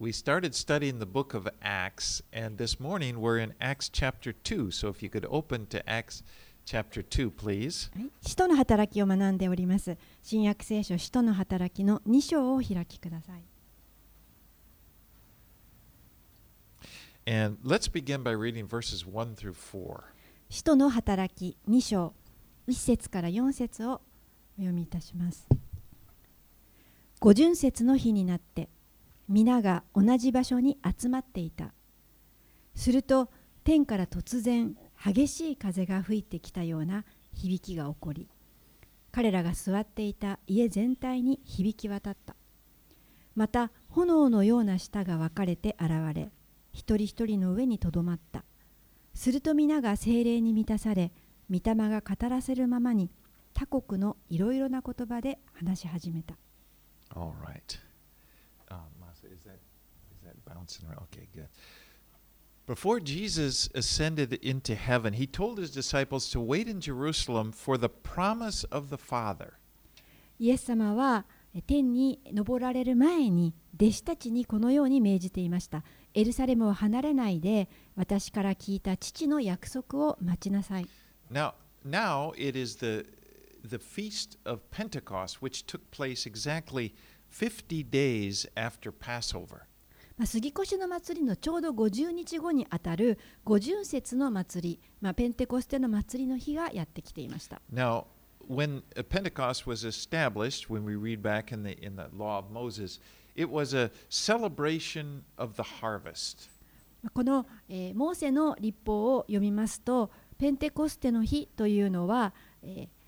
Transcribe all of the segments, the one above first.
we started studying the book of Acts, and this morning we're in Acts chapter 2. So if you could open to Acts chapter 2, please. はい、使徒の働きを学んでおります。新約聖書使徒の働きの2章をお開きください。And let's begin by reading verses 1 through 4. 使徒の働き2章1節から4節をお読みいたします。五巡節の日になって皆が同じ場所に集まっていた。すると天から突然激しい風が吹いてきたような響きが起こり彼らが座っていた家全体に響き渡った。また炎のような舌が分かれて現れ一人一人の上にとどまった。すると皆が精霊に満たされ、御霊が語らせるままに他国のいろいろな言葉で話し始めた。All right. is that bouncing around? Okay, good. Before Jesus ascended into heaven, he told his disciples to wait in Jerusalem for the promise of the Father. イエス様はえ天に昇られる前に弟子たちにこのように命じていました。エルサレムを離れないで私から聞いた父の約束を待ちなさい。 Now, now it is the the feast of Pentecost, which took place exactly 50 days after Passover. まあ、杉越の祭りのちょうど50日後にあたる五巡節の祭り、まあ、ペンテコステの祭りの日がやってきていました。Now, when uh, Pentecost was established, when we read back in the in the law of Moses, it was a celebration of the harvest. この、えーモーセの立法を読みますとペンテコステの日というのは、えー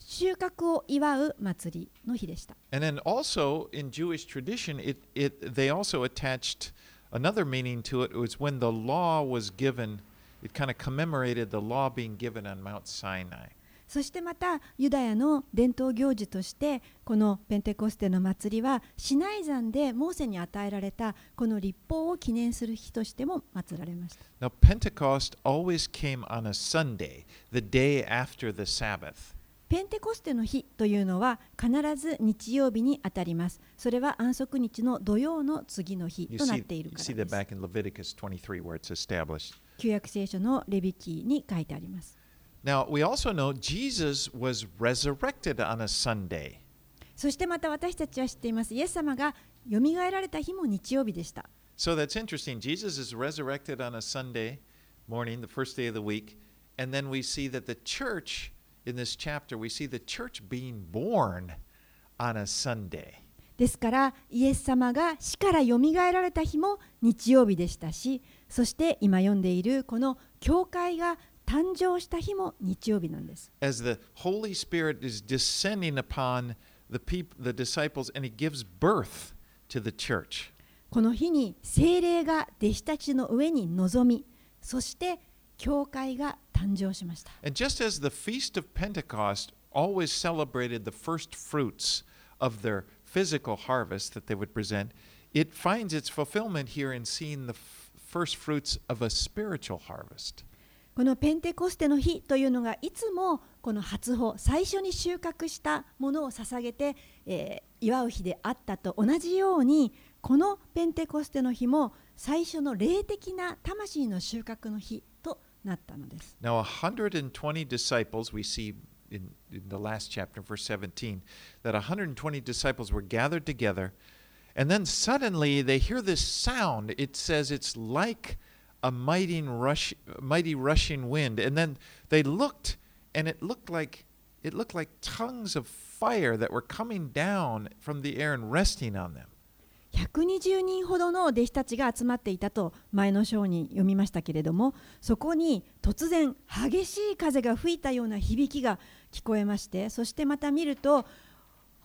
収穫を祝う祭りの日でした。And then also in Jewish tradition, it, it they also attached another meaning to it. It was when the law was given, it kind of commemorated the law being given on Mount Sinai. そしてまたユダヤの伝統行事としてこのペンテコステの祭りはシナイ山でモーセに与えられたこの立法を記念する日としても祀られました。Now, Pentecost always came on a Sunday, the day after the Sabbath. ペンテコステの日というのは必ず日曜日にあたります。それは安息日の土曜の次の日となっているからです。back in Leviticus 23 where it's established. 旧約聖書のレビキに書いてあります。Now, we also know Jesus was resurrected on a Sunday. そしてまた私たちは知っています。イエス様がよみがえられた日も日曜日でした。So that's interesting. Jesus is resurrected on a Sunday morning, the first day of the week. And then we see that the church, in this chapter, we see the church being born on a Sunday. ですからイエス様が死からよみがえられた日も日曜日でしたし、そして今読んでいるこの教会が誕生した日も日曜日なんです。As the Holy Spirit is descending upon the people, the disciples, and he gives birth to the church. この日に聖霊が弟子たちの上に臨み、そして教会が誕生しました。And just as the Feast of Pentecost always celebrated the first fruits of their physical harvest that they would present, it finds its fulfillment here in seeing the first fruits of a spiritual harvest. このペンテコステの日というのがいつもこの初穂最初に収穫したものを捧げて、えー祝う日であったと同じようにこのペンテコステの日も最初の霊的な魂の収穫の日となったのです。 Now, 120 disciples, we see in, in the last chapter, verse 17, that 120 disciples were gathered together, and then suddenly they hear this sound. It says it's like a mighty, rush, mighty rushing wind. And then they looked, and it looked like it looked like tongues of fire that were coming down from the air and resting on them. 120人ほどの弟子たちが集まっていたと前の章に読みましたけれどもそこに突然激しい風が吹いたような響きが聞こえましてそしてまた見ると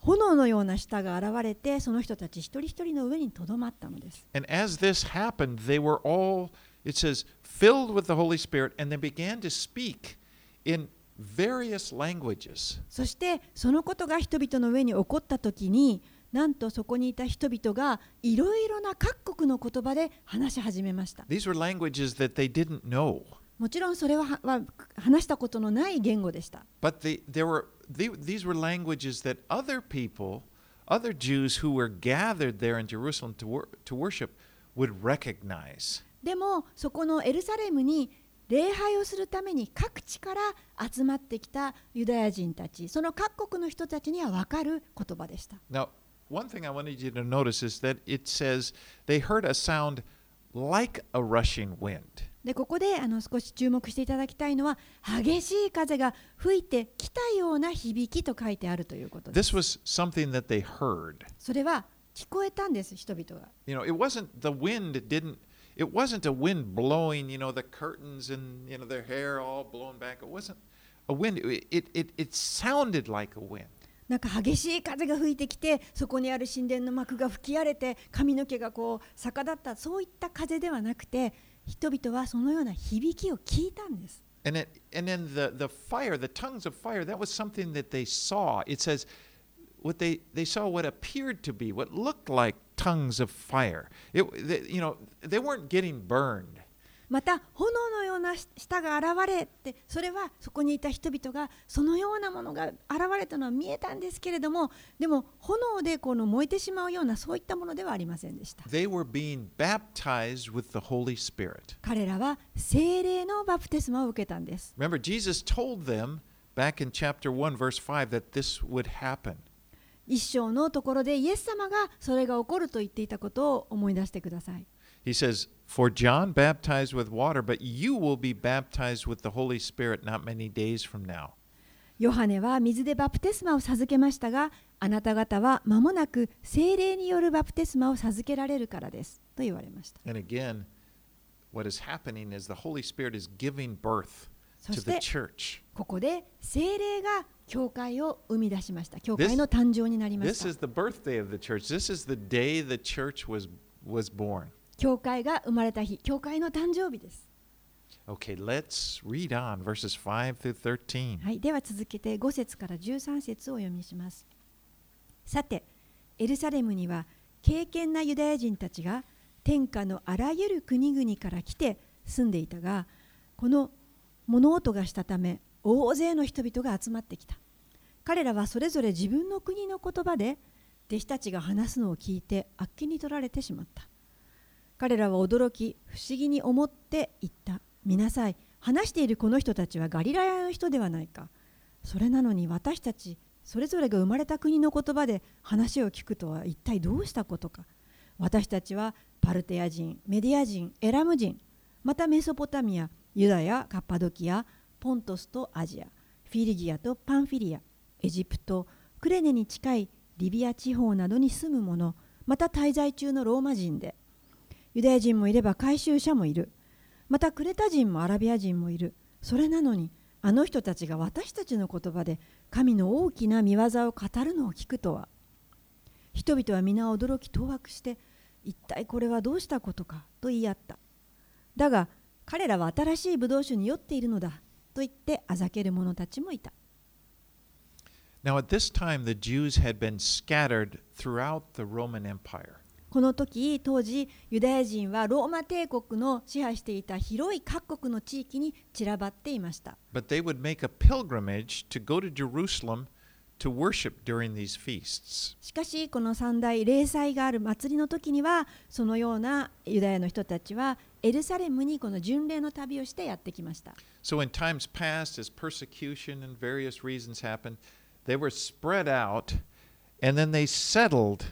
炎のような舌が現れてその人たち一人一人の上にとどまったのです。And as this happened, they were all, it says, filled with the Holy Spirit, and they began to speak in various languages. そしてそのことが人々の上に起こった時になんとそこにいた人々がいろいろな各国の言葉で話し始めました。These were languages that they didn't know. もちろんそれははは話したことのない言語でした。But they, there were, they, these were languages that other people other Jews who were gathered there in Jerusalem to, wor- to worship would recognize. でもそこのエルサレムに礼拝をするために各地から集まってきたユダヤ人たちその各国の人たちには分かる言葉でした Now, one thing I wanted you to notice is that it says they heard a sound like a rushing wind. でここであの少し注目していただきたいのは激しい風が吹いてきたような響きと書いてあるということです This was something that they heard. それは聞こえたんです人々が You know, it wasn't the wind didn't it wasn't a wind blowing, you know, the curtains and you know their hair all blown back. It wasn't a wind. It it it, it sounded like a wind. なんか激しい風が吹いてきてそこにある神殿の幕が吹き荒れて髪の毛がこう逆立ったそういった風ではなくて人々はそのような響きを聞いたんです And it, and then the the fire, the tongues of fire, that was something that they saw. It says what they they saw what appeared to be what looked like tongues of fire. It they, you know, they weren't getting burned. また炎のような舌が現れてそれはそこにいた人々がそのようなものが現れたのは見えたんですけれどもでも炎でこの燃えてしまうようなそういったものではありませんでした.彼らは精霊のバプテスマを受けたんです Remember, Jesus told them back in chapter 1, verse 5, that this would happen. 一章のところでイエス様がそれが起こると言っていたことを思い出してください He says, For John baptized with water, but you will be baptized with the Holy Spirit not many days from now. ヨハネは水でバプテスマを授けましたがあなた方は間もなく精霊によるバプテスマを授けられるからですと言われました And again, what is happening is the Holy Spirit is giving birth そ to し the て church. ここで精霊が教会を生み出しました教会の誕生になりまし This た is the birthday of the church. This is the day the church was, was born. 教会が生まれた日教会の誕生日です Okay, let's read on verses 5 through 13. はい、では続けて5節から13節をお読みします。さて、エルサレムには敬虔なユダヤ人たちが天下のあらゆる国々から来て住んでいたが、この物音がしたため大勢の人々が集まってきた。彼らはそれぞれ自分の国の言葉で弟子たちが話すのを聞いてあっけに取られてしまった。彼らは驚き不思議に思って言った。見なさい。話しているこの人たちはガリラヤの人ではないか。それなのに私たちそれぞれが生まれた国の言葉で話を聞くとは一体どうしたことか。私たちはパルテア人メディア人エラム人またメソポタミアユダヤカッパドキアポントスとアジアフィリギアとパンフィリアエジプトクレネに近いリビア地方などに住む者また滞在中のローマ人でユダヤ人もいれば回収者もいる。またクレタ人もアラビア人もいる。それなのにあの人たちが私たちの言葉で神の大きな見業を語るのを聞くとは。人々は皆驚き当惑して一体これはどうしたことかと言い合った。だが彼らは新しいブドウ酒に酔っているのだと言ってあざける者たちもいた。Now, at this time, the Jews had been scattered throughout the Roman Empire. この時当時ユダヤ人はローマ帝国の支配していた広い各国の地域に散らばっていました But they would make a pilgrimage to go to Jerusalem to worship during these feasts. しかしこの三大礼祭がある祭りの時にはそのようなユダヤの人たちはエルサレムにこの巡礼の旅をしてやってきました So, in times past, as persecution and various reasons happened, they were spread out and then they settled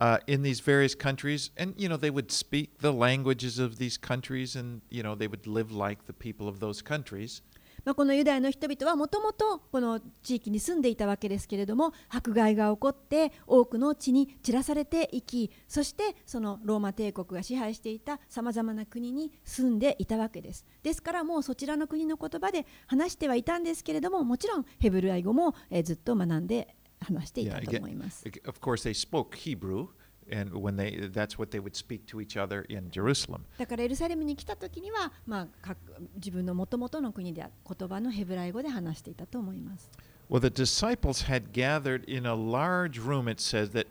uh, in these various countries. And, you know, they would speak the languages of these countries and, you know, they would live like the people of those countries. まあ、このユダヤの人々はもともとこの地域に住んでいたわけですけれども迫害が起こって多くの地に散らされていきそしてそのローマ帝国が支配していたさまざまな国に住んでいたわけですですからもうそちらの国の言葉で話してはいたんですけれどももちろんヘブル愛語もえずっと学んで話してい Yeah, たと思います。of course, they spoke Hebrew, and when they that's what they would speak to each other in Jerusalem. だからエルサレムに来た時には、まあ、各自分のもともとの国で言葉のヘブライ語で話していたと思います。Well, the disciples had gathered in a large room, it says, that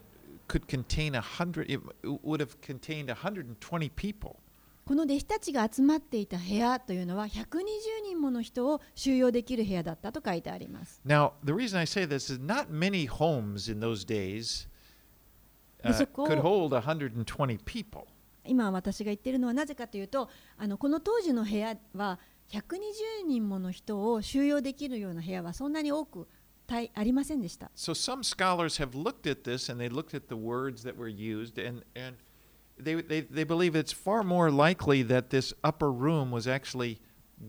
could contain a hundred, it would have contained 120 people. この弟子たちが集まっていた部屋というのは120人もの人を収容できる部屋だったと書いてあります。Now, the reason I say this is not many homes in those days uh, could hold 120 people. 今私が言っているのはなぜかというとあのこの当時の部屋は120人もの人を収容できるような部屋はそんなに多くありませんでした。So some scholars have looked at this and they looked at the words that were used and, and they, they, they believe it's far more likely that this upper room was actually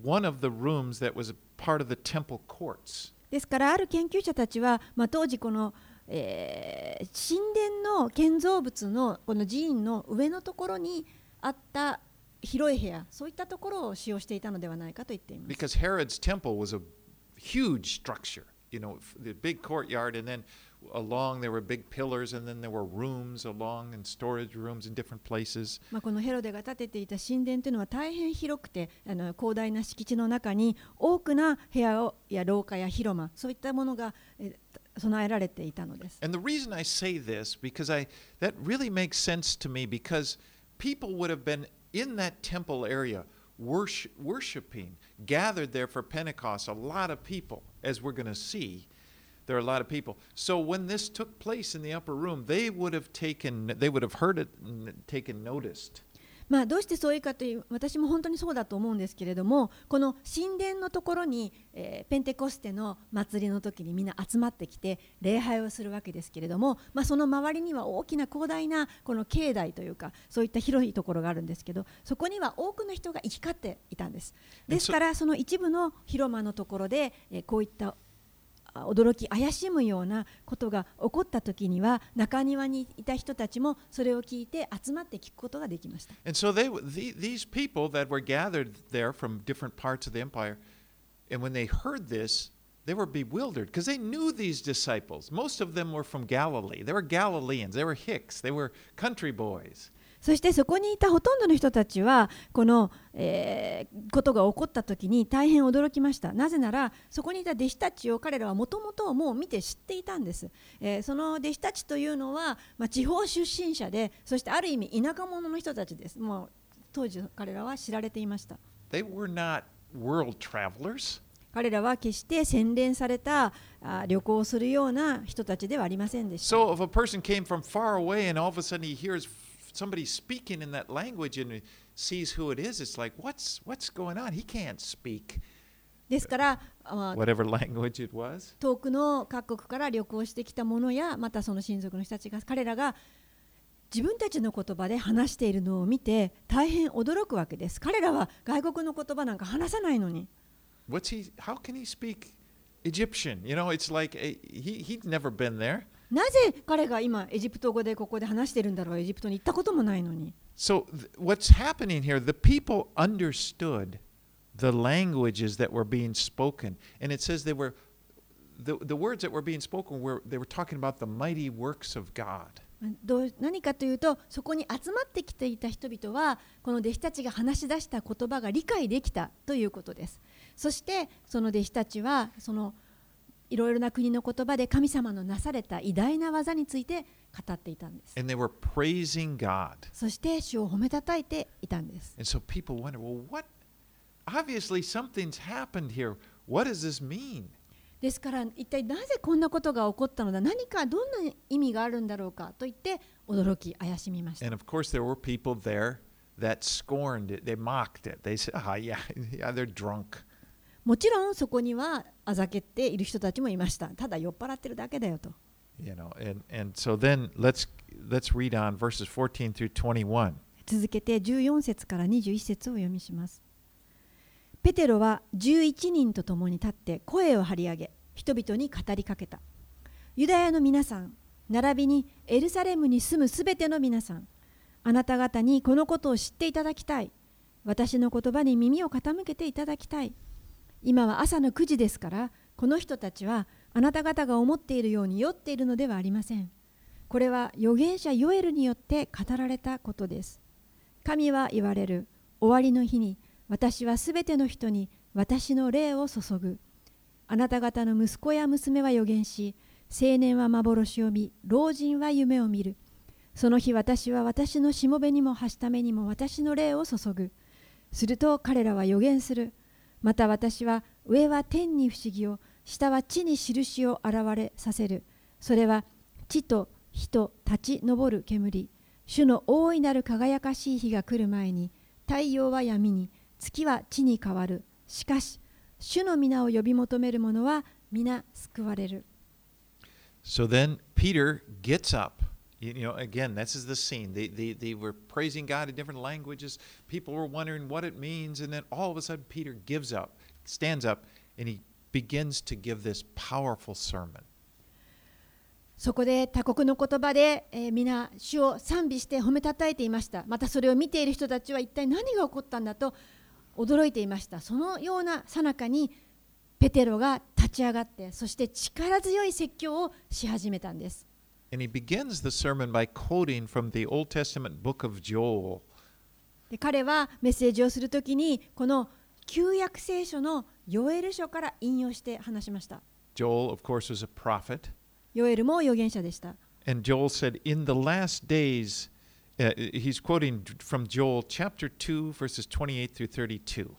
one of the rooms that was a part of the temple courts. ですからある研究者たちは、まあ、当時この、えー神殿の建造物のこの寺院の上のところにあった広い部屋そういったところを使用していたのではないかと言っています。 Because Herod's temple was a huge structure, you know, f- the big courtyard, and then along there were big pillars, and then there were rooms along and storage rooms in different places. まあ、このヘロデが建てていた神殿というのは大変広くてあの広大な敷地の中に多くな部屋をや廊下や広間そういったものが、えー備えられていたのです。 And the reason I say this, because I that really makes sense to me, because people would have been in that temple area worship, worshiping, gathered there for Pentecost, a lot of people, as we're going to see. There are a lot of people. So when this took place in the upper room, they would have taken, they would have heard it and taken noticed. まあ、どうしてそういうかという私も本当にそうだと思うんですけれどもこの神殿のところに、えーペンテコステの祭りの時にみんな集まってきて礼拝をするわけですけれども、まあ、その周りには大きな広大なこの境内というかそういった広いところがあるんですけどそこには多くの人が行き交っていたんですですからその一部の広間のところで、えーこういったあ驚き怪しむようなことが起こった時には中庭にいた人たちもそれを聞いて集まって聞くことができました。And so they, the, these people that were gathered there from different parts of the empire, and when they heard this, they were bewildered because they knew these disciples. Most of them were from Galilee. They were Galileans. They were Hicks. They were country boys. そしてそこにいたほとんどの人たちはこの、えーことが起こった時に大変驚きました。なぜならそこにいた弟子たちを彼らはもともともう見て知っていたんです、えーその弟子たちというのは、まあ、地方出身者でそしてある意味田舎者の人たちです。もう当時彼らは知られていました。They were not world travelers. 彼らは決して洗練されたあ旅行をするような人たちではありませんでした。So if a person came from far away and all of a sudden he hears f- somebody speaking in that language and he sees who it is, it's like, what's, what's going on? He can't speak ですから、まあ whatever language it was. 遠くの各国から旅行してきた者やまたその親族の人たちが彼らが自分たちの言葉で話しているのを見て大変驚くわけです彼らは外国の言葉なんか話さないのに What's he? How can he speak Egyptian? You know, it's like a, he he'd never been there. なぜ彼が今エジプト語でここで話してるんだろうエジプトに行ったこともないのに So what's happening here? The people understood the languages that were being spoken, and it says they were the the words that were being spoken were they were talking about the mighty works of God. どう何かというとそこに集まってきていた人々はこの弟子たちが話し出した言葉が理解できたということですそしてその弟子たちはそのいろいろな国の言葉で神様のなされた偉大な技について語っていたんです And they were praising God. そして主を褒めたたいていたんです。And so people wonder, well, what? Obviously, something's happened here. What does this mean? ですから一体なぜこんなことが起こったのだ何かどんな意味があるんだろうかと言って驚き怪しみました。And of course, there were people there that scorned it. They mocked it. They said, "Ah, yeah, yeah, they're drunk." もちろんそこにはあざけっている人たちもいました。ただ酔っ払ってるだけだよと。You know, and and so then let's let's read on verses 14 through 21. 続けて14節から21節をお読みします。ペテロは11人と共に立って声を張り上げ人々に語りかけた。ユダヤの皆さん、並びにエルサレムに住むすべての皆さん、あなた方にこのことを知っていただきたい。私の言葉に耳を傾けていただきたい。今は朝の9時ですから、この人たちはあなた方が思っているように酔っているのではありません。これは預言者ヨエルによって語られたことです。神は言われる。終わりの日に私はすべての人に私の霊を注ぐ。あなた方の息子や娘は予言し青年は幻を見老人は夢を見る。その日私は私のしもべにもはしためにも私の霊を注ぐ。すると彼らは予言する。また私は上は天に不思議を下は地に印を現れさせる。それは地と火と立ち上る煙。主の大いなる輝かしい日が来る前に太陽は闇に月は地に変わる。しかし主の皆を呼び求める者は皆救われる。So then Peter gets up. You know, again, this is the scene. They, they, they were praising God in different languages. People were wondering what it means. And then all of a sudden, Peter gives up, stands up, and he begins to give this powerful sermon. そこで他国の言葉で、えー皆主を賛美して褒めたたえていましたまたそれを見ている人たちは一体何が起こったんだと驚いていましたそのような最中にペテロが立ち上がってそして力強い説教をし始めたんです And he begins the sermon by quoting from the Old Testament book of Joel. で彼はメッセージをするときにこの旧約聖書のヨエル書から引用して話しました Joel, of course, was a prophet. ヨエルも預言者でした And Joel said, In the last days, uh, he's quoting from Joel chapter 2, verses 28 through 32.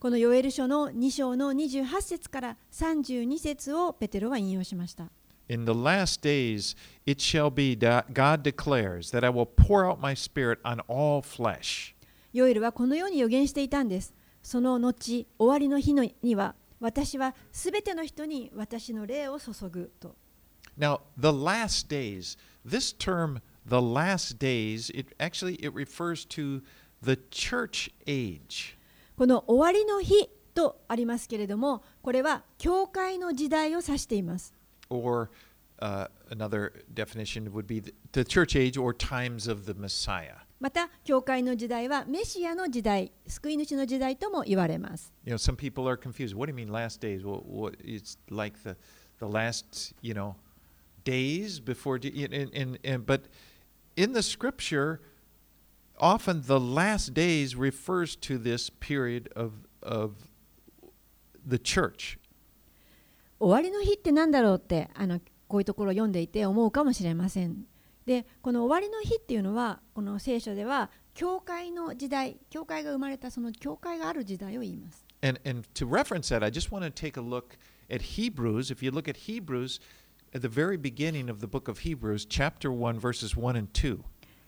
このヨエル書の2章の28節から32節をペテロは引用しました In the last days it shall be, that God declares, that I will pour out my spirit on all flesh. ヨエルはこのように予言していたんです。その後、終わりの日のには、私はすべての人に私の霊を注ぐと。Now, the last days, this term, the last days, it actually it refers to the church age. この終わりの日とありますけれども、これは教会の時代を指しています。Or uh, another definition would be the, the church age or times of the Messiah. また、教会の時代はメシアの時代、救い主の時代とも言われます。 You know, some people are confused. What do you mean last days? Well, what, it's like the, the last, you know, days before. Je- And, and, and, but in the scripture, often the last days refers to this period of, of the church. 終わりの日って何だろうってあのこういうところを読んでいて思うかもしれません。でこの終わりの日っていうのはこの聖書では教会の時代教会が生まれたその教会がある時代を言います。And, and to reference that, I just want to take a look at Hebrews. If you look at Hebrews, at the very beginning of the book of Hebrews, chapter 1, verses 1 and 2.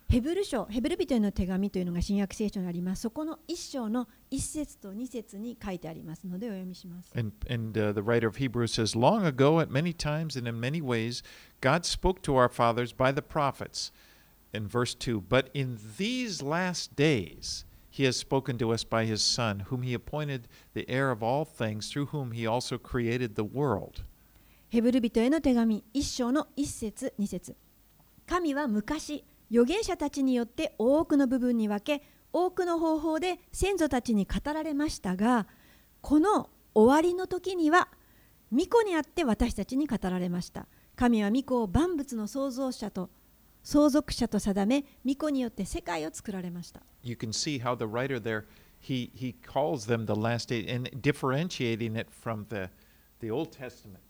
ヘブル書ヘブル人への手紙というのが新約聖書にあります。そこの一章の一節と二節に書いてありますのでお読みします。 And, and uh, the writer of Hebrews says, Long ago, at many times and in many ways, God spoke to our fathers by the prophets. In verse 2, but in these last days, he has spoken to us by his Son, whom he appointed the heir of all things, through whom he also created the world. ヘブル人への手紙一章の一節二節神は昔 預言者たちによって多くの部分に分け多くの方法で先祖たちに語られましたがこの終わりの時には御子にあって私たちに語られました神は御子を万物の創造者と相続者と定め御子によって世界を作られました You can see how the writer there, he, he calls them the last days and differentiating it from the, the Old Testament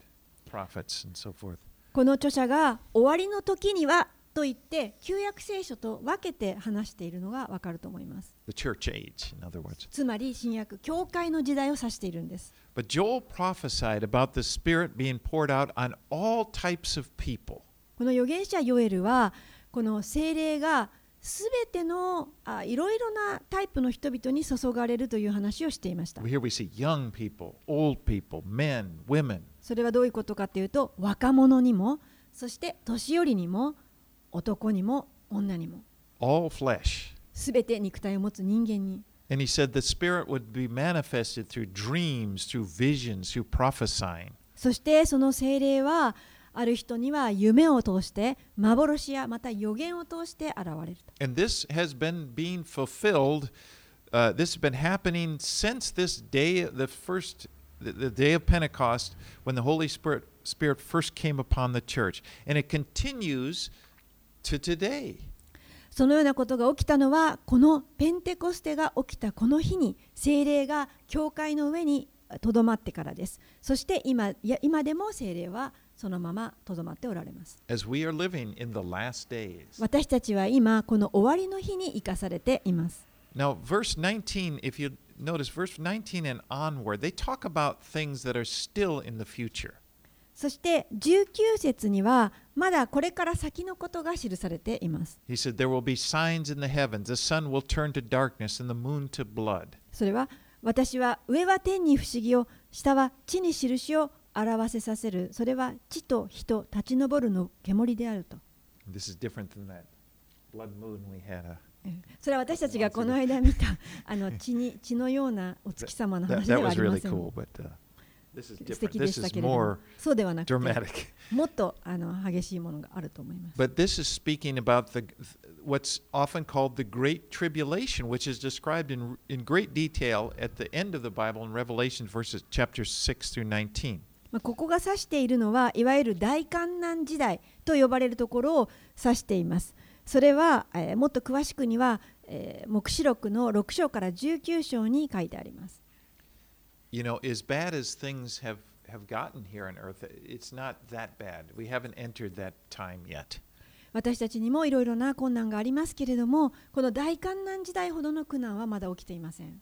prophets and so forth. この著者が終わりの時にはと言って旧約聖書と分けて話しているのがわかると思います The church age, in other words. つまり新約教会の時代を指しているんです But Joel prophesied about the Spirit being poured out on all types of people. この預言者ヨエルはこの精霊がすべてのあいろいろなタイプの人々に注がれるという話をしていました Here we see young people, old people, men, women, それはどういうことかというと若者にもそして年寄りにも男にも女にも all flesh. すべて肉体を持つ人間に And he said the Spirit would be manifested through dreams, through visions, through prophesying. そしてその精霊はある人には夢を通して幻やまた予言を通して現れると And this has been being fulfilled. Uh, this has been happening since this day, the first, the, the day of Pentecost, when the Holy Spirit Spirit first came upon the church, and it continues to today. そのようなことが起きたのはこのペンテコステが起きたこの日に精霊が教会の上にとどまってからですそして今いや今でも精霊はそのままとどまっておられます As we are living in the last days. 私たちは今この終わりの日に生かされています Now, verse 19, if you notice, verse 19 and onward, they talk about things that are still in the future. そして19節にはまだこれから先のことが記されています。He said, There will be signs in the heavens. The sun will turn to darkness and the moon to blood. それは私は上は天に不思議を下は地に印を表せさせるそれは地と人立ち上るの煙であると This is different than that blood moon we had. Uh, それは私たちがこの間見たあの血に血のようなお月様の that, 話で that はあ was りま really せん cool, but uh, 素.敵でしたけれどもそうではなくて.もっとあの激しいものがあると思います But this is speaking about the what's often called the Great Tribulation, which is described in, in great detail at the end of the Bible in Revelation verses chapter 6 through 19. まあここが指しているのはいわゆる大観難時代と呼ばれるところを指しています。それは、えーもっと詳しくには、えー黙示録の6章から19章に書いてあります。私たちにもいろいろな困難がありますけれども、この大観難時代ほどの苦難はまだ起きていません。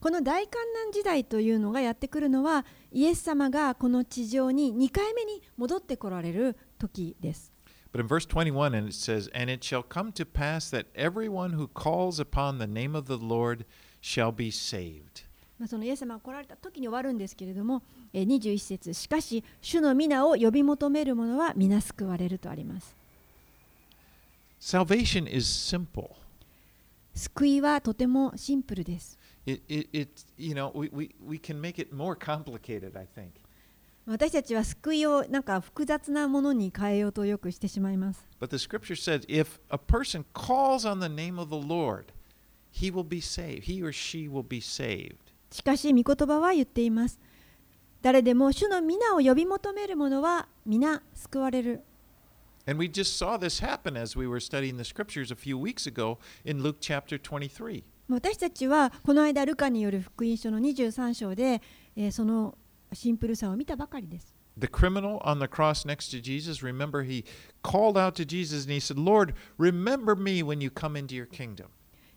この大観難時代というのがやってくるのは、イエス様がこの地上に2回目に戻ってこられる時です。But in verse 21, and it says, And it shall come to pass that everyone who calls upon the name of the Lord shall be saved. まあ、そのイエス様が来られた時に終わるんですけれども、えー21節しかし、主の皆を呼び求める者は皆救われるとあります。Salvation is simple. 救いはとてもシンプルです。It, it, it you know, we, we, we can make it more complicated, I think. 私たちは救いをなんか複雑なものに変えようとよくしてしまいます。But the scripture says if a person calls on the name of the Lord, he will be saved. He or she will be saved. しかし、御言葉は言っています。誰でも主の皆を呼び求める者は皆救われる。And we just saw this happen as we were studying the scriptures a few weeks ago in Luke chapter 23. 私たちはこの間、ルカによる福音書の23章で、えーそのシンプルさを見たばかりです。The criminal on the cross next to Jesus, remember, he called out to Jesus and he said, Lord, remember me when you come into your kingdom.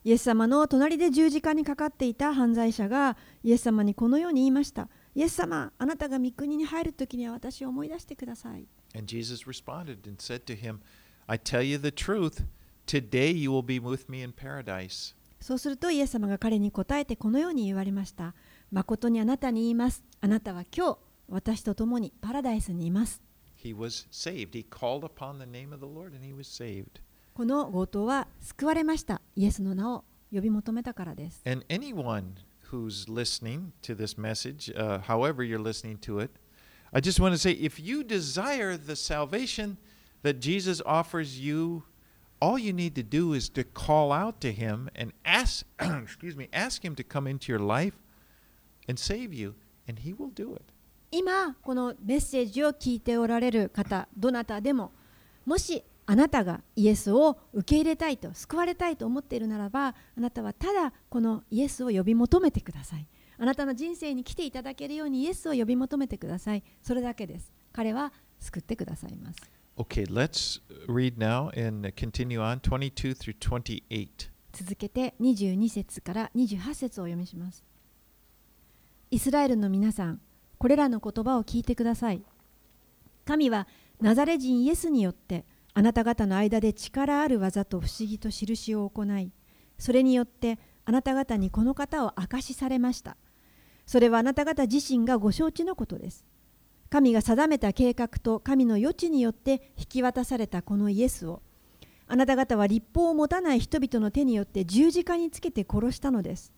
イエス様の隣で十字架にかかっていた犯罪者がイエス様にこのように言いました。イエス様、あなたが御国に入るときには私を思い出してください。And Jesus responded and said to him, I tell you the truth, today you will be with me in paradise. そうするとイエス様が彼に答えてこのように言われました。誠にあなたに言います。あなたは今日私と共にパラダイスにいます。 He was saved. He called upon the name of the Lord and he was saved. この強盗は救われました。イエスの名を呼び求めたからです。 And anyone who's listening to this message, uh, however you're listening to it, I just want to say if you desire the salvation that Jesus offers you, all you need to do is to call out to him and ask excuse me, ask him to come into your life and save you, and he will do it. 今このメッセージを聞いておられる方どなたでももしあなたがイエスを受け入れたいと救われたいと思っているならばあなたはただこのイエスを呼び求めてください。あなたの人生に来ていただけるようにイエスを呼び求めてください。それだけです。彼は救ってくださいます。Okay, let's read now and continue on 22 through 28. 続けて22節から28節をお読みしますイスラエルの皆さんこれらの言葉を聞いてください。神はナザレ人イエスによってあなた方の間で力ある技と不思議と印を行いそれによってあなた方にこの方を証しされました。それはあなた方自身がご承知のことです。神が定めた計画と神の余地によって引き渡されたこのイエスをあなた方は立法を持たない人々の手によって十字架につけて殺したのです。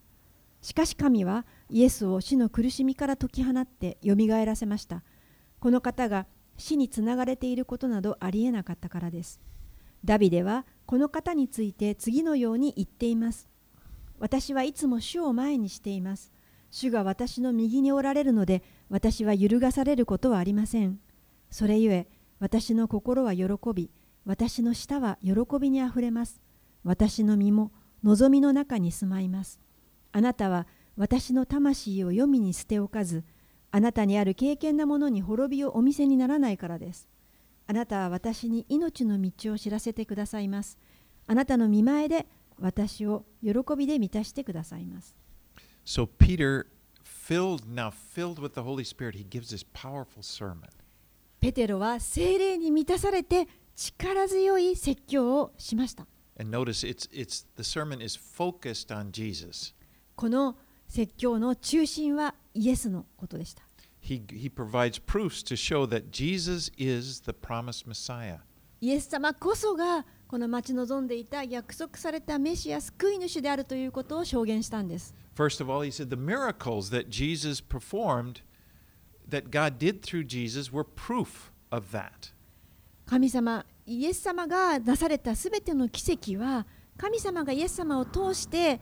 しかし神はイエスを死の苦しみから解き放ってよみがえらせました。この方が死につながれていることなどありえなかったからです。ダビデはこの方について次のように言っています。私はいつも主を前にしています。主が私の右におられるので私は揺るがされることはありません。それゆえ私の心は喜び私の舌は喜びにあふれます。私の身も望みの中に住まいます。あなたは私の魂を黄泉に捨ておかずあなたにある敬虔なものに滅びをお見せにならないからですあなたは私に命の道を知らせてくださいますあなたの見前で私を喜びで満たしてくださいます So Peter, filled now filled with the Holy Spirit, he gives this powerful sermon. ペテロは精霊に満たされて力強い説教をしました。And notice it's it's the sermon is focused on Jesus. この説教の中心はイエスのことでした。イエス様こそがこの待ち望んでいた約束されたメシア救い主であるということを証言したんです。First 神様、イエス様が出されたすべての奇跡は、神様がイエス様を通して、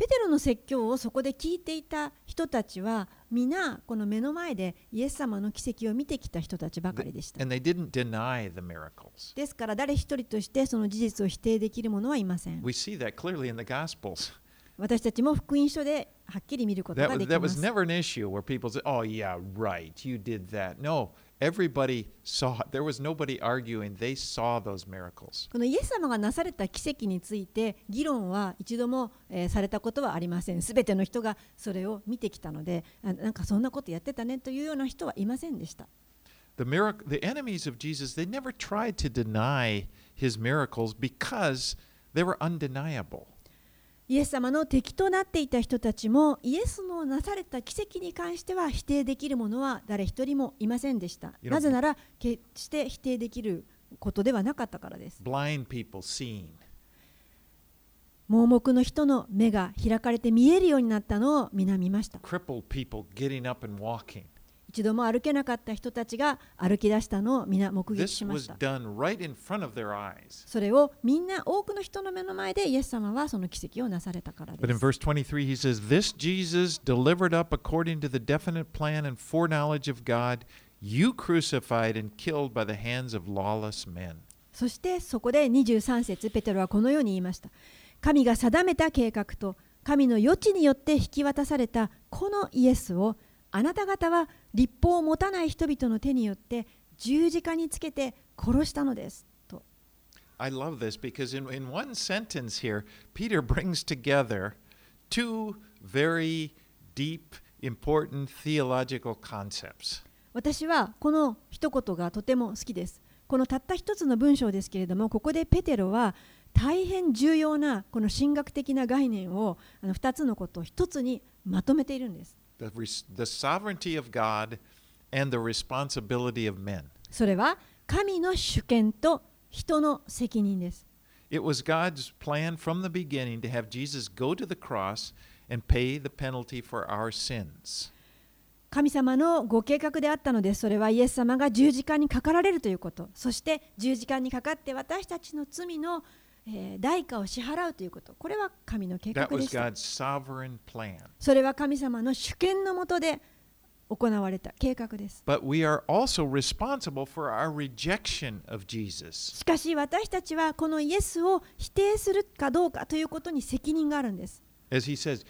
ペテロの説教をそこで聞いていた人たちは皆この目の前でイエス様の奇跡を見てきた人たちばかりでした。ですから誰一人としてその事実を否定できる者はいません。That. 私たちも福音書ではっきり見ること That ができ that ま was す。never an issue where people say, oh, yeah, right, you did that. No, everybody saw it. There was nobody arguing. They saw those miracles. このイエス様がなされた奇跡について議論は一度も、えーされたことはありません。すべての人がそれを見てきたので、あなんかそんなことやってたねというような人はいませんでした。 The, mirac- the enemies of Jesus, they never tried to deny his miracles because they were undeniable. イエス様の敵となっていた人たちもイエスのなされた奇跡に関しては否定できる者は誰一人もいませんでした。なぜなら決して否定できることではなかったからです。Blind people seeing, 盲目の人の目が開かれて見えるようになったのを皆見ました。一度も歩けなかった人たちが歩き出したのをみ目撃しました。それをみんな多くの人の目の前でイエス様はその奇跡をなされたからです。Says, そしてそこで23節、ペテロはこのように言いました。神が定めた計画と神の余地によって引き渡されたこのイエスをあなた方は立法を持たない人々の手によって十字架につけて殺したのです。と I love this because in, in one sentence here, Peter brings together two very deep, important theological concepts. 私はこの一言がとても好きです。このたった一つの文章ですけれども、ここでペテロは大変重要なこの神学的な概念をあの2つのことを一つにまとめているんです。The, the sovereignty of God and the responsibility of men. それは神の主権と人の責任です。It was God's plan from the beginning to have Jesus go to the cross and pay the penalty for our sins. 神様のご計画であったのです。それはイエス様が十字架にかかられるということ、そして十字架にかかって私たちの罪の、えー代価を支払うということ、これは神の計画でし.それは神様の主権のもとで行われた計画です。しかし私たちはこのイエスを否定するかどうかということに責任があるんです。As he says,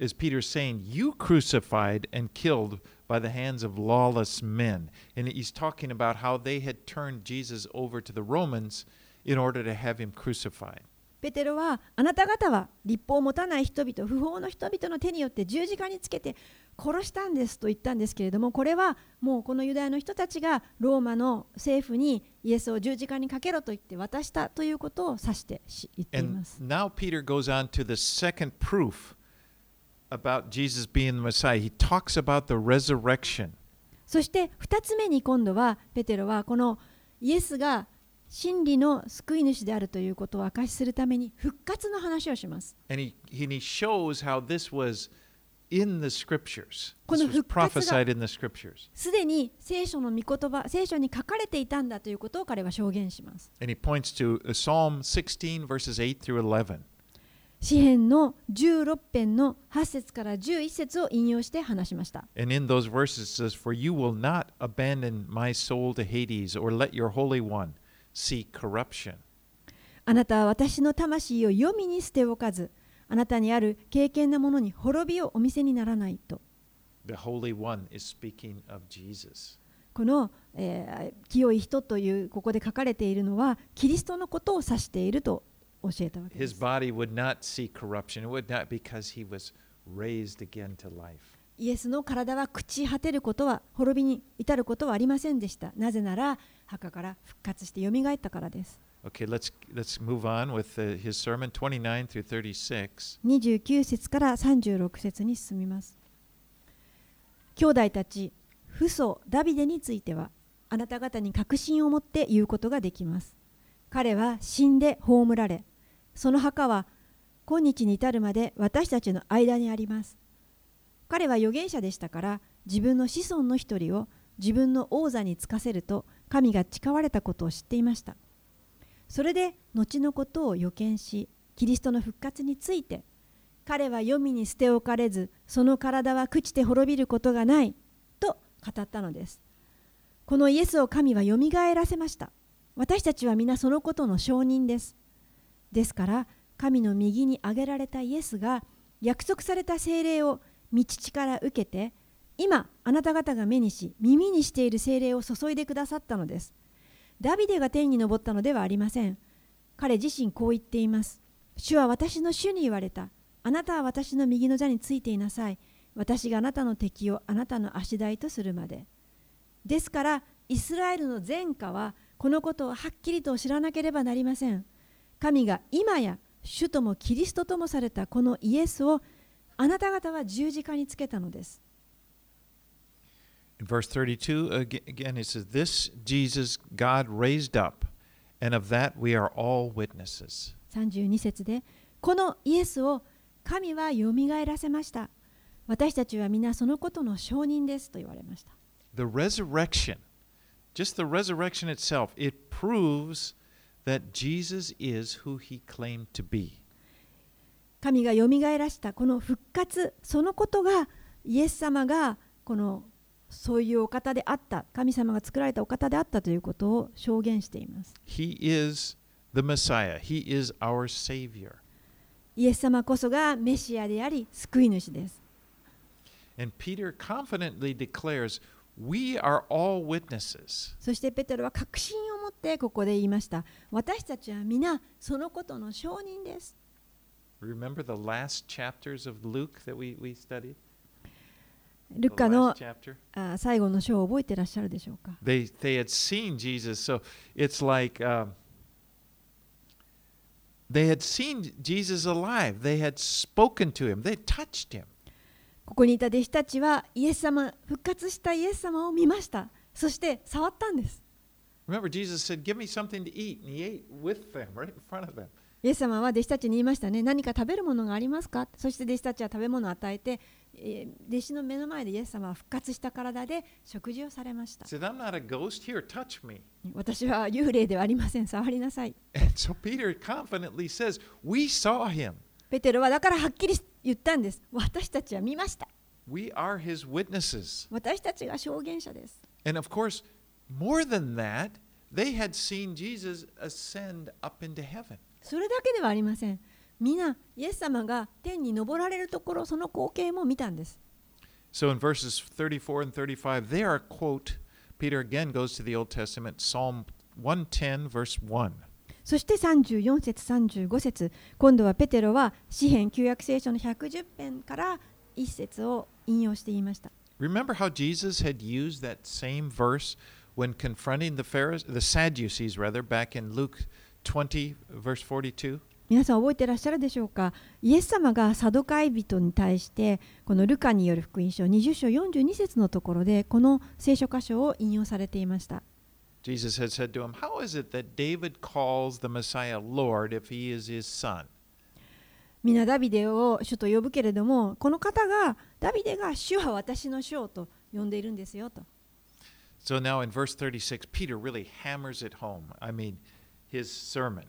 as Peter's saying, you crucified and killed by the hands of lawless men. And he's talking about how they had turned Jesus over to the Romans in order to have him crucified. ペテロはあなた方は立法を持たない人々、不法の人々の手によって十字架につけて殺したんですと言ったんですけれども、これはもうこのユダヤの人たちがローマの政府にイエスを十字架にかけろと言って渡したということを指してし言っています。now Peter goes on to the second proof about Jesus being the Messiah. He talks about the resurrection. そして2つ目に今度はペテロはこのイエスが真理の救い主であるということを明かしするために復活の話をします。この復活がすでに聖書の御言葉、聖書に書かれていたんだということを彼は証言します。詩篇の16編の8節から11節を引用して話しました。For you will see corruption. あなたは私の魂を黄泉に捨ておかず、あなたにある敬虔なものに滅びをお見せにならないと The Holy One is speaking of Jesus. この、えー清い人というここで書かれているのはキリストのことを指していると教えたわけで His す body would not see corruption. It would not because he was raised again to life. イエスの体は朽ち果てることは滅びに至ることはありませんでした。なぜなら墓から復活してよみがえったからです。Okay, let's let's move on with uh, his sermon 29 through 36. 29節から36節に進みます。兄弟たち父祖ダビデについてはあなた方に確信を持って言うことができます。彼は死んで葬られその墓は今日に至るまで私たちの間にあります彼は預言者でしたから自分の子孫の一人を自分の王座に就かせると神が誓われたことを知っていました。それで後のことを予見しキリストの復活について彼は黄泉に捨て置かれずその体は朽ちて滅びることがないと語ったのです。このイエスを神はよみがえらせました。私たちは皆そのことの証人です。ですから神の右に挙げられたイエスが約束された聖霊を御父から受けて今あなた方が目にし耳にしている聖霊を注いでくださったのです。ダビデが天に昇ったのではありません。彼自身こう言っています。主は私の主に言われた。あなたは私の右の座についていなさい。私があなたの敵をあなたの足台とするまで。ですからイスラエルの前科はこのことをはっきりと知らなければなりません。神が今や主ともキリストともされたこのイエスをあなた方は十字架につけたのです In verse 32, ag- again, it says, This Jesus God raised up, and of that we are all witnesses. 32節でこのイエスを神はよみがえらせました私たちは皆そのことの証人ですと言われました The resurrection, just the resurrection itself, it proves that Jesus is who he claimed to be. 神がよみがえらしたこの復活そのことがイエス様がこのそういうお方であった神様が作られたお方であったということを証言しています。He is the Messiah, he is our Savior. イエス様こそがメシアであり救い主です。And Peter confidently declares, We are all witnesses. そしてペテロは確信を持ってここで言いました。私たちは皆そのことの証人です Remember the last chapters of Luke that we, we studied? ルカの?あ最後の章を覚えてらっしゃるでしょうか They, they had seen Jesus, so it's like um, they had seen Jesus alive. They had spoken to him, they touched him. ここにいた弟子たちはイエス様復活したイエス様を見ましたそして触ったんです Remember, Jesus said, Give me something to eat, and he ate with them, right in front of them. イエス様は弟子たちに言いましたね。何か食べるものがありますか？そして弟子たちは食べ物を与えて、弟子の目の前でイエス様は復活した体で食事をされました。私は幽霊ではありません。触りなさい。So、Peter confidently says, We saw him. ペテロはだからはっきり言ったんです。私たちは見ました。We are his witnesses. 私たちが証言者です。And of course, more than that, they had seen Jesus ascend up into heaven. それだけではありません皆イエス様が天に昇られるところその光景も見たんです So in verses 34 and 35, there are quote, Peter again goes to the Old Testament, Psalm 110, verse 1. そして34節35節今度はペテロは詩篇旧約聖書の110編から1節を引用して言いました Remember how Jesus had used that same verse when confronting the Pharisees, the Sadducees rather, back in Luke 20, verse 42? 皆さん覚えてらっしゃるでしょうかイエス様がサドカイ人に対してこのルカによる福音書20章42節のところでこの聖書箇所を引用されていました Jesus had said to him, How is it that David calls the Messiah Lord if he is his son? 皆ダビデを主と呼ぶけれどもこの方がダビデが主は私の主と呼んでいるんですよと So now in verse 36, Peter really hammers it home. I mean, his sermon.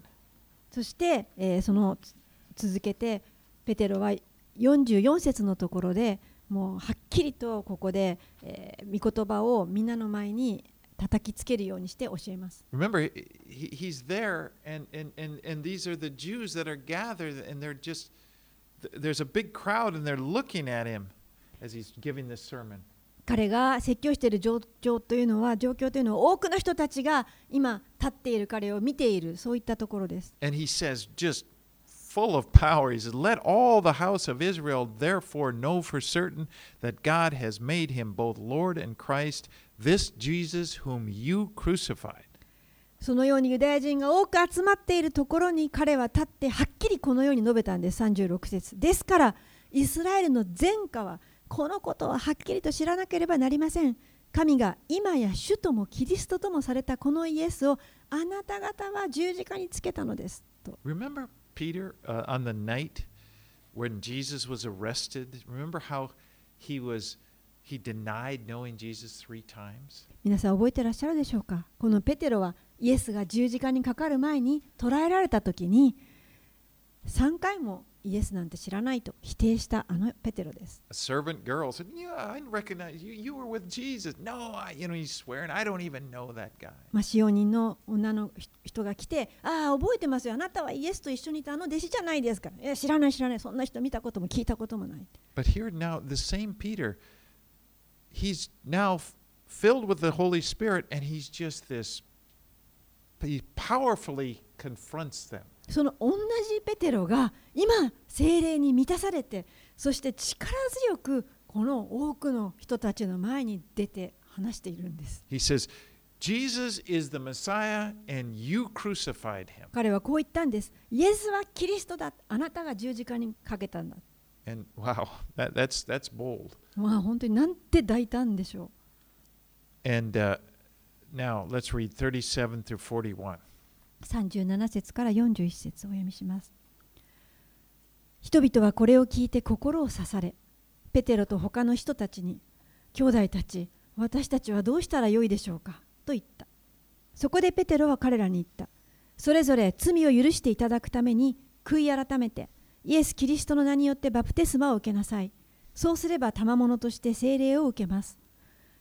そして、えーそのつ続けてペテロは44節のところでもうはっきりとここで、えー御言葉をみんなの前に叩きつけるようにして教えます。Remember, he, he's there, and, and, and, and these are the Jews that are gathered, and they're just th- there's a big crowd and they're looking at him as he's giving this sermon. 彼が説教している状況というのは状況というのは多くの人たちが今立っている彼を見ているそういったところです。And he says, just full of power, he says, Let all the house of Israel therefore know for certain that God has made him both Lord and Christ, this Jesus whom you crucified. そのようにユダヤ人が多く集まっているところに彼は立ってはっきりこのように述べたんです36節ですからイスラエルの前科はこのことをはっきりと知らなければなりません神が今や主ともキリストともされたこのイエスをあなた方は十字架につけたのですと Remember Peter uh, on the night when Jesus was arrested? Remember how he was he denied knowing Jesus three times? 皆さん覚えてらっしゃるでしょうか？このペテロはイエスが十字架にかかる前に捕らえられた時に3回もイエスなんて知らないと否定したあのペテロです A servant girl said, "Yeah, I recognize you. You were with Jesus." No, I, you know he's swearing. I don't even know that guy. まあ、使用人の女の人が来て、ああ、覚えてますよ、あなたはイエスと一緒にいたあの弟子じゃないですから、いや知らない、知らない、そんな人見たことも聞いたこともない。But here now, the same Peter, he's now filled with the Holy Spirit, and he's just this. He powerfully confronts them. その同じペテロが今、精霊に満たされて、そして力強くこの多くの人たちの前に出て話しているんです。He says, "Jesus is the Messiah, and you crucified him." 彼はこう言ったんです。イエスはキリストだ。あなたが十字架にかけたんだ。And wow, that, that's that's bold. まあ本当になんて大胆でしょう。And uh, now let's read 37 through 41. 37節から41節をお読みします。人々はこれを聞いて心を刺されペテロと他の人たちに兄弟たち私たちはどうしたらよいでしょうかと言った。そこでペテロは彼らに言った。それぞれ罪を許していただくために悔い改めてイエス・キリストの名によってバプテスマを受けなさい。そうすれば賜物として聖霊を受けます。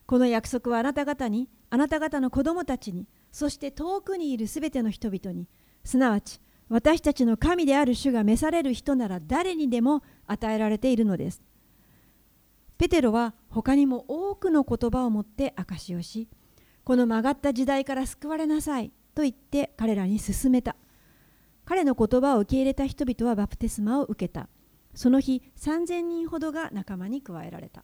この約束はあなた方にあなた方の子供たちにそして遠くにいるすべての人々にすなわち私たちの神である主が召される人なら誰にでも与えられているのです。ペテロは他にも多くの言葉を持って証しをしこの曲がった時代から救われなさいと言って彼らに勧めた。彼の言葉を受け入れた人々はバプテスマを受けた。その日3000人ほどが仲間に加えられた。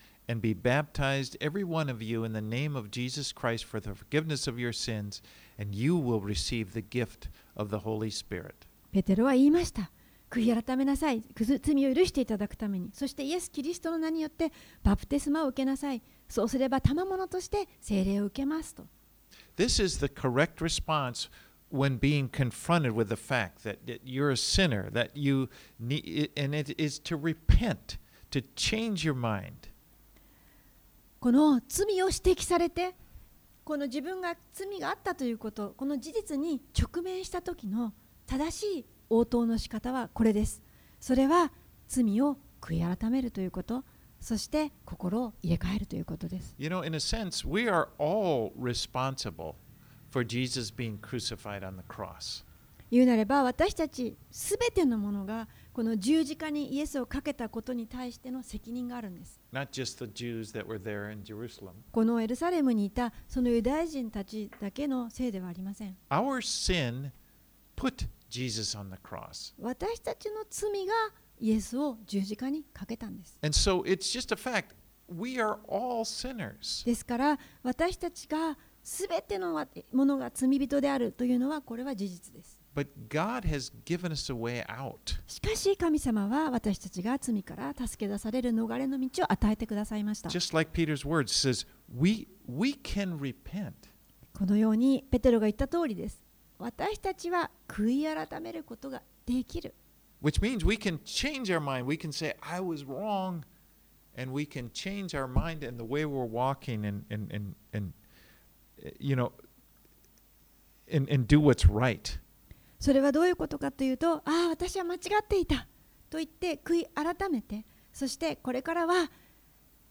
and be baptized, every one of you, in the name of Jesus Christ for the forgiveness of your sins, and you will receive the gift of the Holy Spirit. ペテロは言いました悔い改めなさいくず罪を許していただくためにそしてイエス・キリストの名によってバプテスマを受けなさいそうすれば賜物として聖霊を受けますと This is the correct response when being confronted with the fact that, that you're a sinner, that you need, and it is to repent, to change your mind. この罪を指摘されてこの自分が罪があったということこの事実に直面した時の正しい応答の仕方はこれですそれは罪を悔い改めるということそして心を入れ替えるということです You know, in a sense, we are all responsible for Jesus being crucified on the cross. 言うなれば私たちすべてのものがこの十字架にイエスをかけたことに対しての責任があるんです.このエルサレムにいたそのユダヤ人たちだけのせいではありません Our sin put Jesus on the cross. 私たちの罪がイエスを十字架にかけたんです And so it's just a fact. We are all sinners. ですから私たちがすべてのものが罪人であるというのはこれは事実です But God has given us a way out. しかし神様は私たちが罪から助け出される逃れの道を与えてくださいました Just like Peter's words says, we we can repent. このようにペテロが言った通りです私たちは悔い改めることができる Which means we can change our mind. We can say, I was wrong, and we can change our mind and the way we're walking and, and, and, and uh, you know, and, and do what's right. それはどういうことかというとああ私は間違っていたと言って悔い改めてそしてこれからは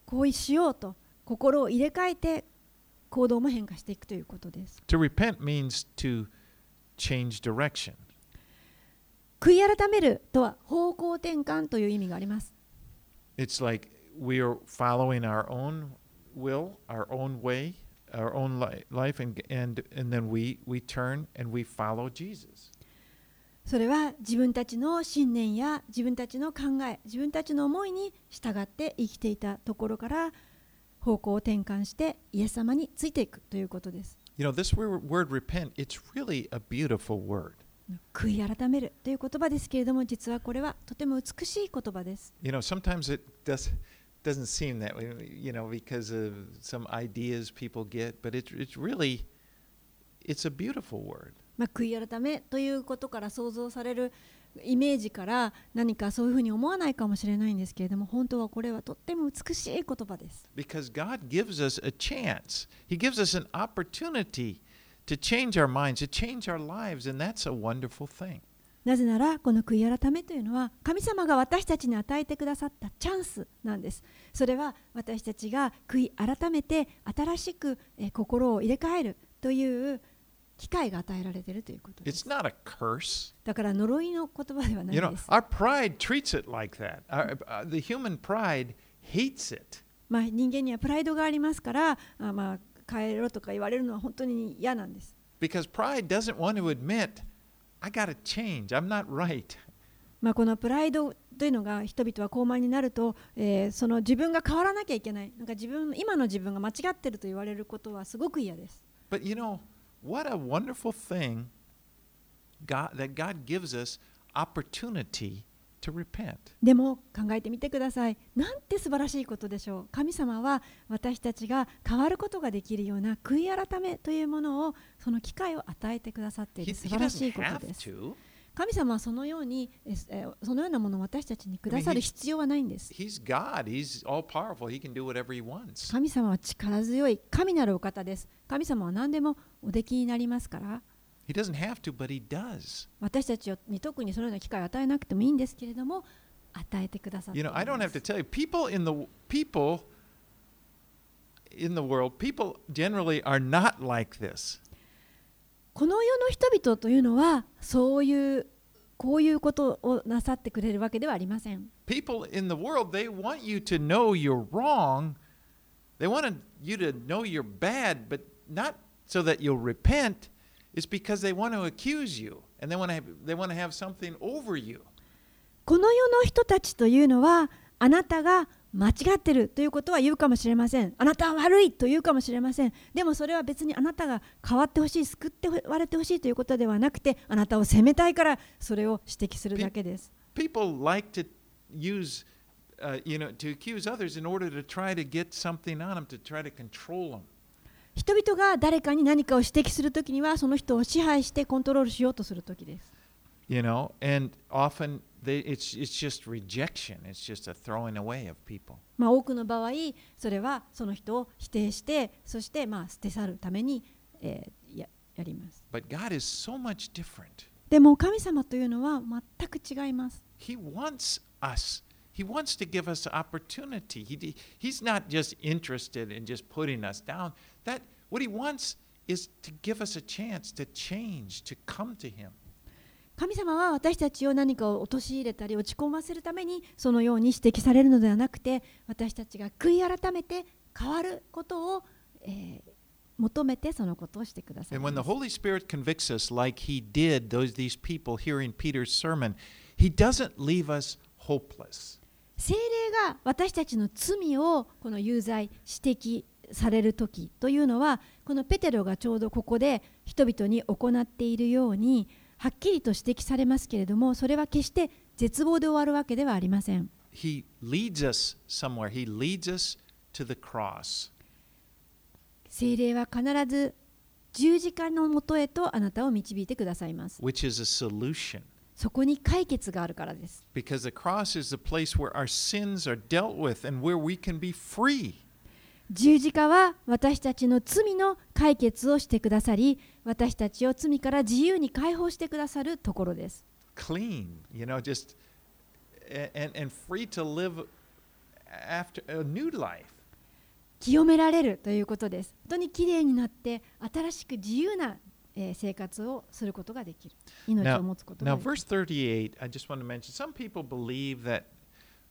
こうしようと心を入れ替えて行動も変化していくということです。To repent means to change direction. 悔い改めるとは方向転換という意味があります。It's like we are following our own will, our own way, our own li- life, and, and, and then we, we turn and we follow Jesus. それは自分たちの信念や自分たちの考え自分たちの思いに従って生きていたところから方向を転換してイエス様についていくということです。You know, this word, repent, it's really a beautiful word. 悔い改めるという言葉ですけれども実はこれはとても美しい言葉です。You know, sometimes it does, doesn't seem that way, you know, because of some ideas people get, but it's, it's really, it's a beautiful word. まあ、悔い改めということから想像されるイメージから何かそういうふうに思わないかもしれないんですけれども本当はこれはとっても美しい言葉です。Because God gives us a chance. He gives us an opportunity to change our minds, to change our lives, and that's a wonderful thing. なぜならこの悔い改めというのは神様が私たちに与えてくださったチャンスなんです。それは私たちが悔い改めて新しくえー心を入れ替えるという機会が与えられているということで It's す。not a curse. だから呪いの言葉ではない You で know, す。our pride treats it like that. Our, uh, the human pride hates it. まあ、人間にはプライドがありますからあまあ変えろとか言われるのは本当に嫌なんです。Because pride doesn't want to admit, I got to change. I'm not right. まあ、このプライドというのが人々は高慢になると、えーその自分が変わらなきゃいけないなんか自分今の自分が間違ってると言われることはすごく嫌です。But you know, what a wonderful thing God, that God gives us opportunity to repent. でも考えてみてください。なんて素晴らしいことでしょう。神様は私たちが変わることができるような悔い改めというものをその機会を与えてくださってい He, る素 he 晴らしいことです。to. 神様はそのようにそのようなもの私たちにくださる必要はないんです。神様は力強い、神なるお方です。神様は何でもおできになりますから。私たちに特にそのような機会を与えなくてもいいんですけれども、与えてくださっ。この世の人々というのはそういうこういうことをなさってくれるわけではありません People in the world, they want you to know you're wrong. They want you to know you're bad, but not so that you'll repent. It's because they want to accuse you and they want to have, they want to have something over you. この世の人たちというのはあなたが間違ってるということは言うかもしれません。あなたは悪いと言うかもしれません。でもそれは別にあなたが変わってほしい救って割れてほしいということではなくてあなたを責めたいからそれを指摘するだけです。People like to use, uh, you know, to accuse others in order to try to get something on them, to try to control them. 人々が誰かに何かを指摘するときにはその人を支配してコントロールしようとするときです。You know, and often they, it's, it's just rejection. It's just a throwing away of people. まあ、多くの場合それはその人を否定してそしてまあ捨て去るために、えーややります But God is so much different. でも神様というのは全く違います He wants us. He wants to give us opportunity. He, he's not just interested in just putting us down. That what he wants is to give us a chance to change, to come to him. 神様は私たちを何かを陥れたり落ち込ませるためにそのように指摘されるのではなくて私たちが悔い改めて変わることを、えー求めてそのことをしてください And when ま the す Holy Spirit convicts us, like he did those these people hearing Peter's sermon, he doesn't leave us hopeless. 精霊が私たちの罪をこの有罪指摘される時というのはこのペテロがちょうどここで人々に行っているようにはっきりと指摘されますけれどもそれは決して絶望で終わるわけではありません He leads us somewhere. He leads us to the cross. 精霊は必ず十字架のもとへとあなたを導いてくださいます which is a solution. そこに解決があるからです。Because the cross is the place where our sins are dealt with and where we can be free. 十字架は私たちの罪の解決をしてくださり、私たちを罪から自由に解放してくださるところです。Clean, you know, just and, and free to live after a new life. 清められるということです。本当にきれいになって、新しく自由なえー生活をすることができる。命を持つことが Now, できる。verse 38, I just want to mention some people believe that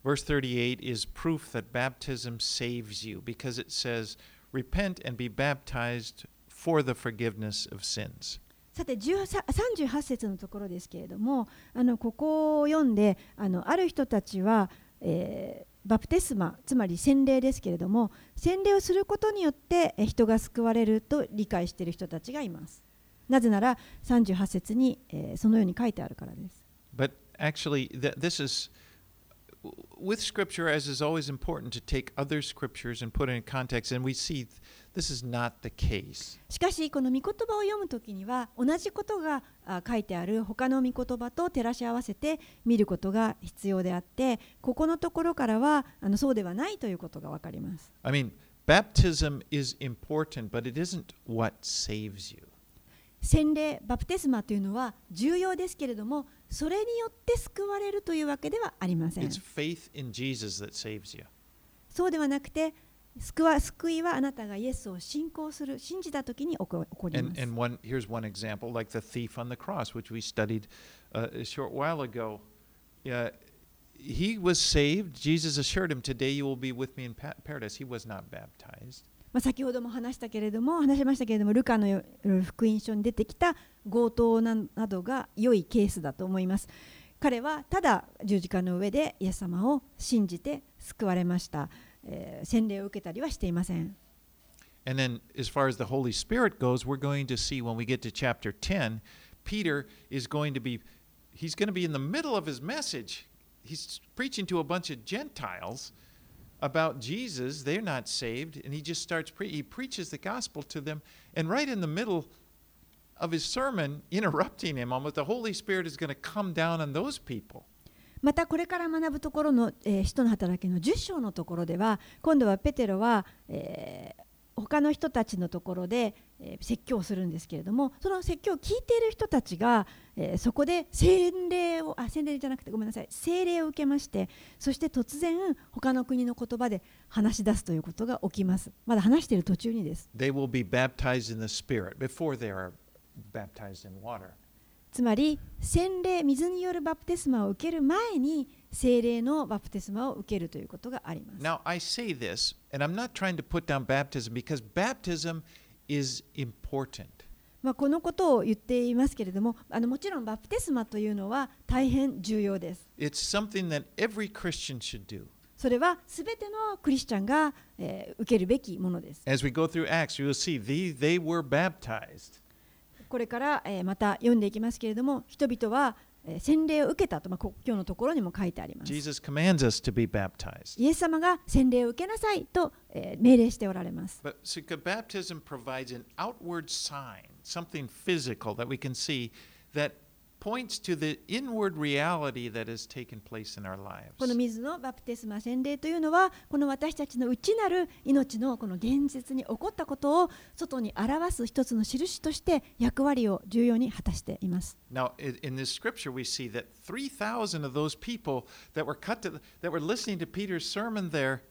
verse 38 is proof that baptism saves you because it says, Repent and be baptized for the forgiveness of sins. さて18 38節のところですけれどもあのここを読んであのある人たちは、えーバプテスマつまり洗礼ですけれども洗礼をすることによってえー人が救われると理解している人たちがいますなぜなら38節に、えーそのように書いてあるからです But actually, th- this is with scripture, as is always important to take other scriptures and put it in context, and we see th- this is not the case. しかしこの御言葉を読むときには同じことがあ書いてある他の御言葉と照らし合わせて見ることが必要であってここのところからはあのそうではないということが分かります I mean, baptism is important, but it isn't what saves you. 洗礼バプテスマというのは重要ですけれどもそれによって救われるというわけではありません.そうではなくて救わ救いはあなたがイエスを信仰する信じた時に起こ起こりま And, す and one, here's one example, like the thief on the cross, which we studied uh, a short while ago. He was saved. Jesus assured him, Today you will be with me in pa- paradise. He was not baptized. まあ、先ほども話したけれども話しましたけれどもルカの福音書に出てきた強盗などが良いケースだと思います彼はただ十字架の上でイエス様を信じて救われました、えー洗礼を受けたりはしていません And then, as far as the Holy Spirit goes, we're going to see when we get to chapter 10, Peter is going to be, he's going to be in the middle of his message. He's preaching to a bunch of Gentiles about Jesus. They're not saved. And he just starts, pre- he preaches the gospel to them. And right in the middle of his sermon, interrupting him almost, the Holy Spirit is going to come down on those people. またこれから学ぶところの、えー使徒の働きの10章のところでは今度はペテロは、えー他の人たちのところで、 えー説教をするんですけれどもその説教を聞いている人たちが、えーそこで洗礼をあ洗礼じゃなくてごめんなさい聖霊を受けましてそして突然他の国の言葉で話し出すということが起きます。まだ話している途中にです。They will be baptized in the Spirit before they are baptized in water. つまり洗礼水によるバプテスマを受ける前に聖霊のバプテスマを受けるということがあります。Now, I say this, and I'm not trying to put down baptism because baptism is is important. まあこのことを言っていますけれども、あのもちろんバプテスマというのは大変重要です。それはすべてのクリスチャンが、えー、受けるべきものです。Acts, they, they これから、えー、また読んでいきますけれども、人々は洗礼を受けたと、まあ、今のところにも書いてあります。イエス様が洗礼を受けなさいと、え、命令しておられます。Points to the inward reality that has taken place in our この lives. 水のバプテスマ洗礼というのはこの私たちの内なる命のこの現実に起こったことを外に表す一つの印として役割を重要に果たしています。Now, in this scripture, we see that 3,000 of those people that were cut to, that were listening to Peter's sermon there,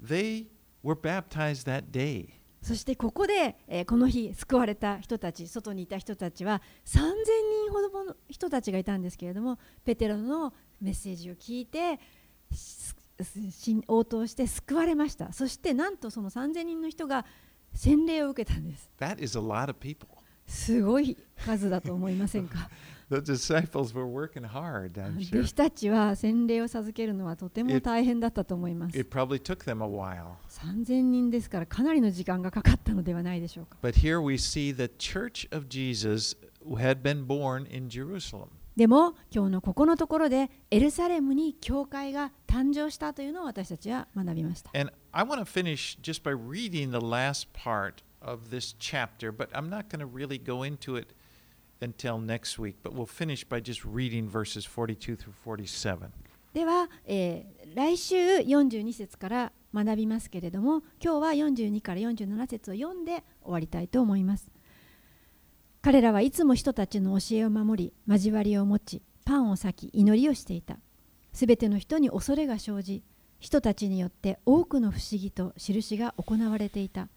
they were baptized that day. そしてここで、えーこの日救われた人たち外にいた人たちは3000人ほどの人たちがいたんですけれどもペテロのメッセージを聞いて応答して救われました。そしてなんとその3000人の人が洗礼を受けたんです。That is a lot of people. すごい数だと思いませんか？弟子たちは洗礼を授けるのはとても大変だったと思います。3000人ですからかなりの時間がかかったのではないでしょうか。でも今日のここのところでエルサレムに教会が誕生したというのを私たちは学びました。Until next week, but we'll finish by just reading verses 42 through 47. では、えー来週42節から学びますけれども今日は42から47節を読んで終わりたいと思います。彼らはいつも人たちの教えを守り交わりを持ちパンを裂き祈りをしていた。すべての人に恐れが生じ人たちによって多くの不思議と印が行われていた。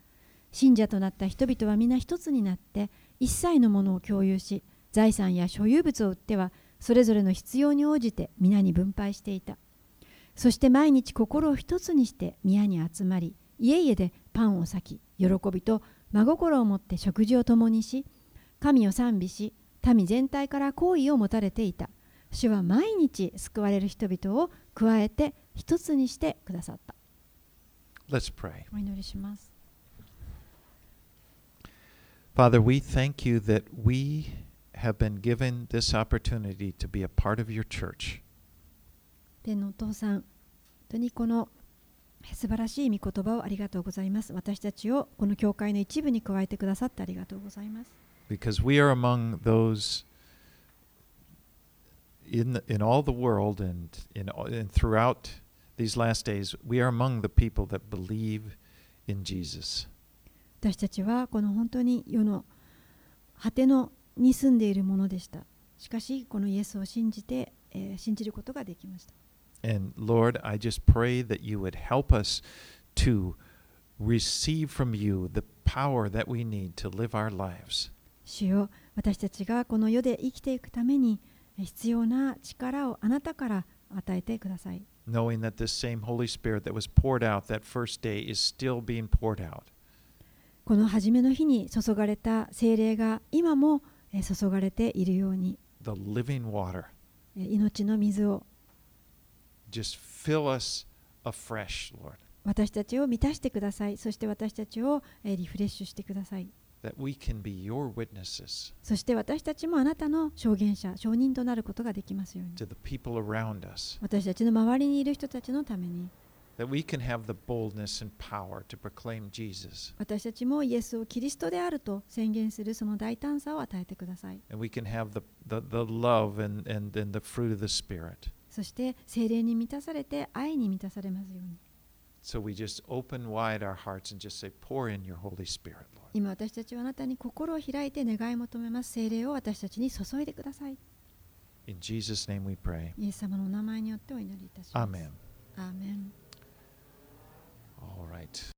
信者となった人々は皆一つになって一切のものを共有し財産や所有物を売ってはそれぞれの必要に応じて皆に分配していた。そして毎日心を一つにして宮に集まり家々でパンを裂き喜びと真心を持って食事を共にし神を賛美し民全体から好意を持たれていた。主は毎日救われる人々を加えて一つにしてくださった。Let's pray. お祈りします Father, we thank you that we have been given this opportunity to be a part of your church. 天のお父さん本当にこの素晴らしい御言葉をありがとうございます私たちをこの教会の一部に加えてくださってありがとうございます because we are among those in the, in all the world and in all- and throughout these last days we are among the people that believe in Jesus 私たちはこの本当に世の果てのに住んでいるものでしたしかしこのイエスを信じて、えー信じることができました and Lord I just pray that you would help us to receive from you the power that we need to live our lives 主よ私たちがこの世で生きていくためにえー必要な力をあなたから与えてください knowing that this same Holy Spirit that was poured out that first day is still being poured out この初めの日に注がれた精霊が今もえー注がれているように。The living water. えー命の水を。Just fill us afresh, Lord, 私たちを満たしてください。そして私たちをえーリフレッシュしてください。That we can be your witnesses. そして私たちもあなたの証言者証人となることができますように。To the people around us, 私たちの周りにいる人たちのために that we can have the boldness and power to proclaim Jesus, 私たちもイエスをキリストであると宣言するその大胆さを与えてください and we can have the, the, the love and, and, and the fruit of the Spirit. そして精霊に満たされて愛に満たされますように So we just open wide our hearts and just say, pour in your Holy Spirit, Lord. 今私たちはあなたに心を開いて願い求めます精霊を私たちに注いでください In Jesus' name we pray. イエス様のお名前によってお祈りいたします Amen. アーメン All right.